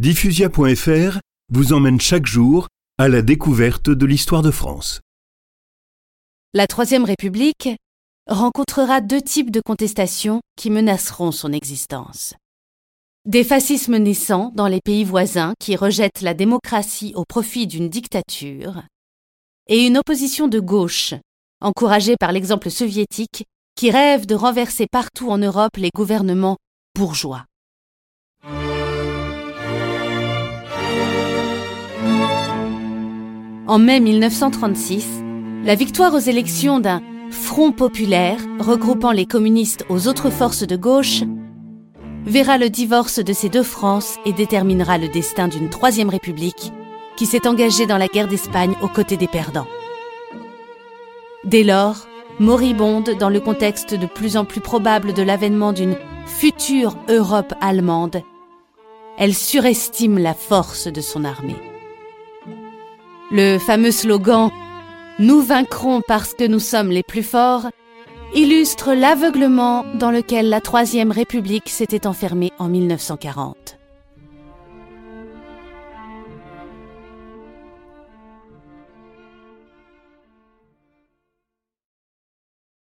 Diffusia.fr vous emmène chaque jour à la découverte de l'histoire de France. La Troisième République rencontrera deux types de contestations qui menaceront son existence. Des fascismes naissants dans les pays voisins qui rejettent la démocratie au profit d'une dictature, et une opposition de gauche, encouragée par l'exemple soviétique, qui rêve de renverser partout en Europe les gouvernements bourgeois. En mai 1936, la victoire aux élections d'un Front populaire, regroupant les communistes aux autres forces de gauche, verra le divorce de ces deux France et déterminera le destin d'une troisième république qui s'est engagée dans la guerre d'Espagne aux côtés des perdants. Dès lors, moribonde dans le contexte de plus en plus probable de l'avènement d'une future Europe allemande, elle surestime la force de son armée. Le fameux slogan Nous vaincrons parce que nous sommes les plus forts illustre l'aveuglement dans lequel la Troisième République s'était enfermée en 1940.